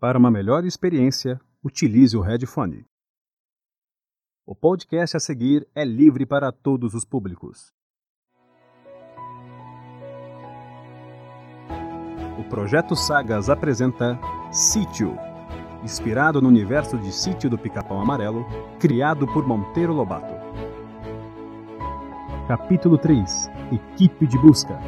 Para uma melhor experiência, utilize o headphone. O podcast a seguir é livre para todos os públicos. O Projeto Sagas apresenta Sítio, inspirado no universo de Sítio do Pica-Pau Amarelo, criado por Monteiro Lobato. Capítulo 3 Equipe de Busca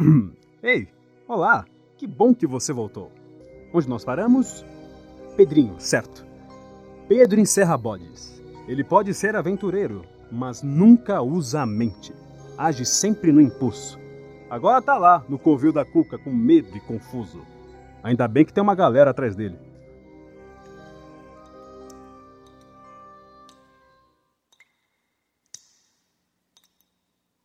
Ei, olá! Que bom que você voltou. Onde nós paramos? Pedrinho, certo. Pedro encerra bodes. Ele pode ser aventureiro, mas nunca usa a mente. Age sempre no impulso. Agora tá lá, no covil da cuca, com medo e confuso. Ainda bem que tem uma galera atrás dele.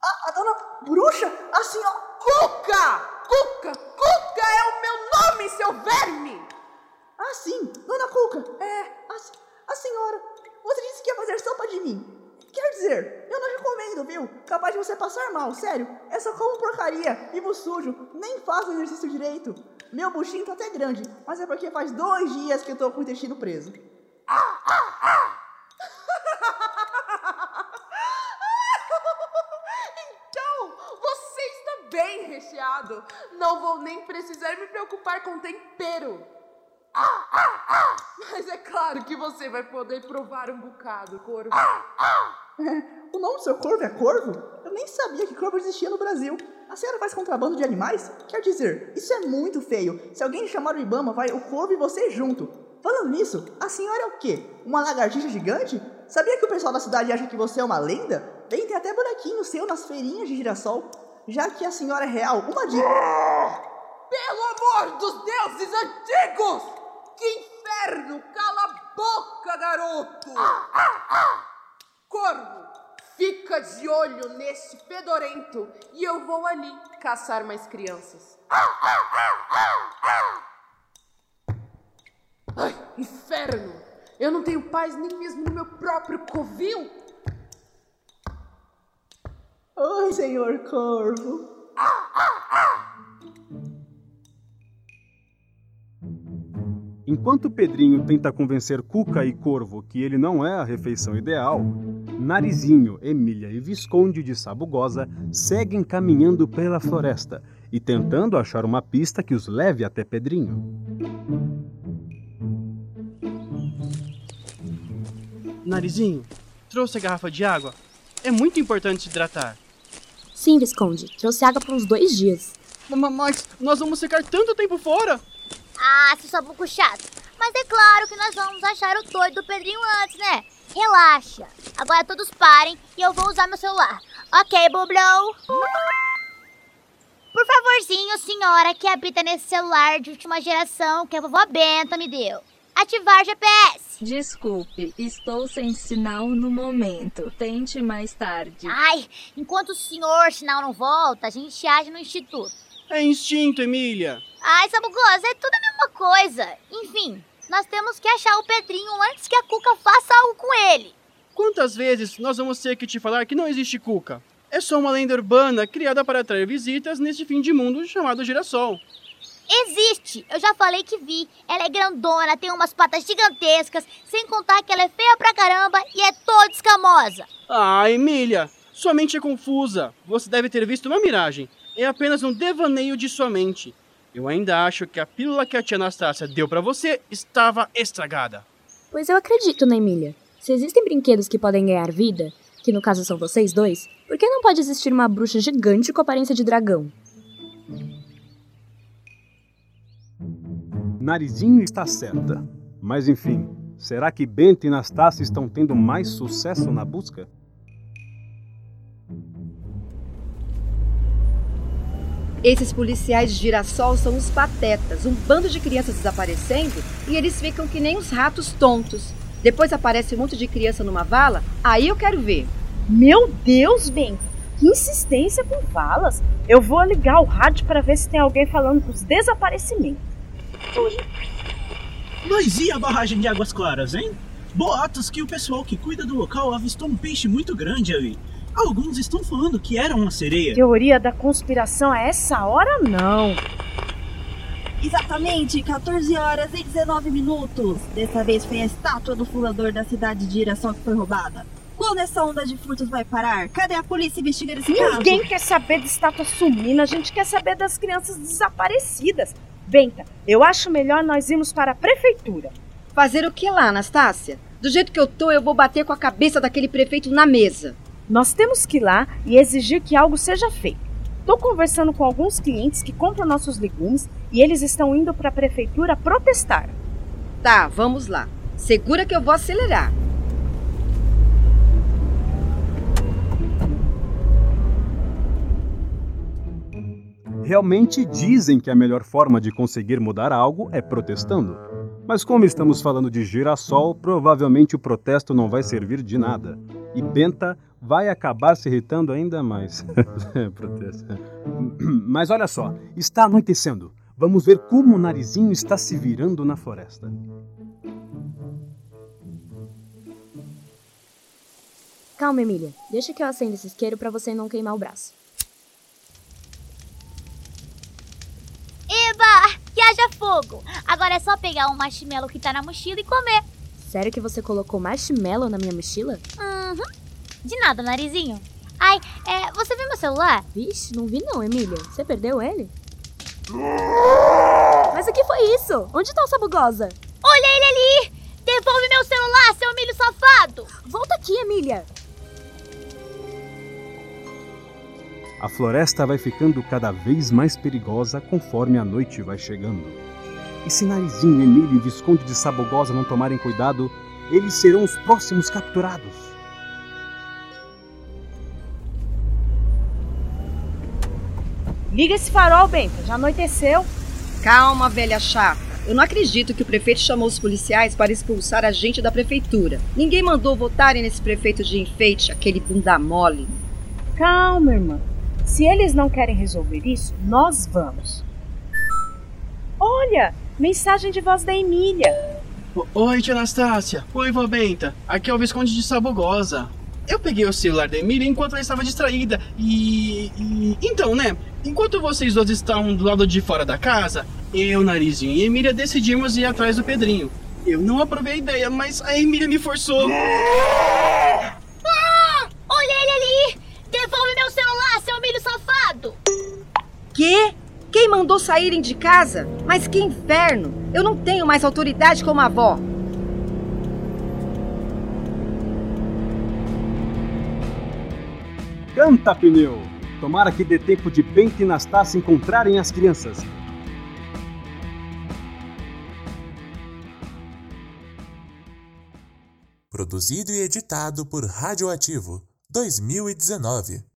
A, a dona bruxa, assim, ó. Cuca! Cuca! Cuca é o meu nome, seu verme! Ah, sim, dona Cuca. É, a, a senhora. Você disse que ia fazer sopa de mim. Quer dizer, eu não recomendo, viu? Capaz de você passar mal, sério. É só como porcaria, vivo sujo, nem faço exercício direito. Meu buchinho tá até grande, mas é porque faz dois dias que eu tô com o intestino preso. Então, você está bem recheado. Não vou nem precisar me preocupar com tempero. Ah, ah, ah. Mas é claro que você vai poder provar um bocado, corvo. O nome do seu corvo é corvo? Eu nem sabia que corvo existia no Brasil. A senhora faz contrabando de animais? Quer dizer, isso é muito feio. Se alguém chamar o Ibama, vai o corvo e você junto. Falando nisso, a senhora é o quê? Uma lagartixa gigante? Sabia que o pessoal da cidade acha que você é uma lenda? Bem, tem até bonequinho seu nas feirinhas de girassol. Já que a senhora é real, uma dica. Pelo amor dos deuses antigos! Que inferno! Cala a boca, garoto! Corvo, fica de olho nesse fedorento e eu vou ali caçar mais crianças. Ai, inferno! Eu não tenho paz nem mesmo no meu próprio covil! Oi, senhor corvo. Enquanto Pedrinho tenta convencer Cuca e Corvo que ele não é a refeição ideal, Narizinho, Emília e Visconde de Sabugosa seguem caminhando pela floresta e tentando achar uma pista que os leve até Pedrinho. Narizinho, trouxe a garrafa de água? É muito importante se hidratar. Sim, Visconde. Trouxe água por uns dois dias. Ma- Mas nós vamos ficar tanto tempo fora! Ah, seu sabuco chato. Mas é claro que nós vamos achar o doido do Pedrinho antes, né? Relaxa. Agora todos parem e eu vou usar meu celular. Ok, Bublão? Por favorzinho, senhora que habita nesse celular de última geração que a vovó Benta me deu. Ativar GPS. Desculpe, estou sem sinal no momento. Tente mais tarde. Ai, enquanto o senhor sinal não volta, a gente age no instituto. É instinto, Emília! Ai, Sabugosa, é tudo a mesma coisa. Enfim, nós temos que achar o Pedrinho antes que a Cuca faça algo com ele. Quantas vezes nós vamos ter que te falar que não existe cuca? É só uma lenda urbana criada para atrair visitas neste fim de mundo chamado girassol. Existe! Eu já falei que vi. Ela é grandona, tem umas patas gigantescas, sem contar que ela é feia pra caramba e é toda escamosa. Ah, Emília! Sua mente é confusa. Você deve ter visto uma miragem. É apenas um devaneio de sua mente. Eu ainda acho que a pílula que a tia Anastácia deu para você estava estragada. Pois eu acredito na Emília. Se existem brinquedos que podem ganhar vida, que no caso são vocês dois, por que não pode existir uma bruxa gigante com aparência de dragão? Narizinho está certa. Mas enfim, será que Bento e Nastácia estão tendo mais sucesso na busca? Esses policiais de girassol são os patetas, um bando de crianças desaparecendo e eles ficam que nem os ratos tontos. Depois aparece um monte de criança numa vala, aí eu quero ver. Meu Deus, Ben! Que insistência com valas! Eu vou ligar o rádio para ver se tem alguém falando dos desaparecimentos. Mas e a barragem de Águas Claras, hein? Boatos que o pessoal que cuida do local avistou um peixe muito grande ali. Alguns estão falando que era uma sereia. Teoria da conspiração a essa hora, não. Exatamente, 14 horas e 19 minutos. Dessa vez foi a estátua do fundador da cidade de Girassol que foi roubada. Quando essa onda de furtos vai parar? Cadê a polícia investigando esse caso? Ninguém quer saber de estátua sumindo, a gente quer saber das crianças desaparecidas. Benta, eu acho melhor nós irmos para a prefeitura. Fazer o que lá, Anastácia? Do jeito que eu tô, eu vou bater com a cabeça daquele prefeito na mesa. Nós temos que ir lá e exigir que algo seja feito. Estou conversando com alguns clientes que compram nossos legumes e eles estão indo para a prefeitura protestar. Tá, vamos lá. Segura que eu vou acelerar. Realmente dizem que a melhor forma de conseguir mudar algo é protestando. Mas como estamos falando de girassol, provavelmente o protesto não vai servir de nada. E Benta vai acabar se irritando ainda mais. protesto. Mas olha só, está anoitecendo. Vamos ver como o narizinho está se virando na floresta. Calma, Emília. Deixa que eu acenda esse isqueiro para você não queimar o braço. Fogo! Agora é só pegar um marshmallow que tá na mochila e comer. Sério que você colocou marshmallow na minha mochila? Uhum. De nada, narizinho. Ai, é, você viu meu celular? Vixe, não vi não, Emília. Você perdeu ele? Mas o que foi isso? Onde tá o Sabugosa? Olha ele ali! Devolve meu celular, seu milho safado! Volta aqui, Emília! A floresta vai ficando cada vez mais perigosa conforme a noite vai chegando. E se Narizinho, Emílio e Visconde de Sabugosa não tomarem cuidado, eles serão os próximos capturados. Liga esse farol, Benta, já anoiteceu. Calma, velha chata. Eu não acredito que o prefeito chamou os policiais para expulsar a gente da prefeitura. Ninguém mandou votarem nesse prefeito de enfeite, aquele bunda mole. Calma, irmã. Se eles não querem resolver isso, nós vamos. Olha, mensagem de voz da Emília. Oi, tia Anastácia. Oi, vó Benta. Aqui é o Visconde de Sabugosa. Eu peguei o celular da Emília enquanto ela estava distraída e, e. Então, né? Enquanto vocês dois estavam do lado de fora da casa, eu, Narizinho e Emília decidimos ir atrás do Pedrinho. Eu não aprovei a ideia, mas a Emília me forçou. Ah! Olha ele ali! Devolve meu celular, seu milho safado! Quê? Quem mandou saírem de casa? Mas que inferno! Eu não tenho mais autoridade como a avó. Canta, pneu! Tomara que dê tempo de Benta e Nastácia encontrarem as crianças. Produzido e editado por Radioativo 2019.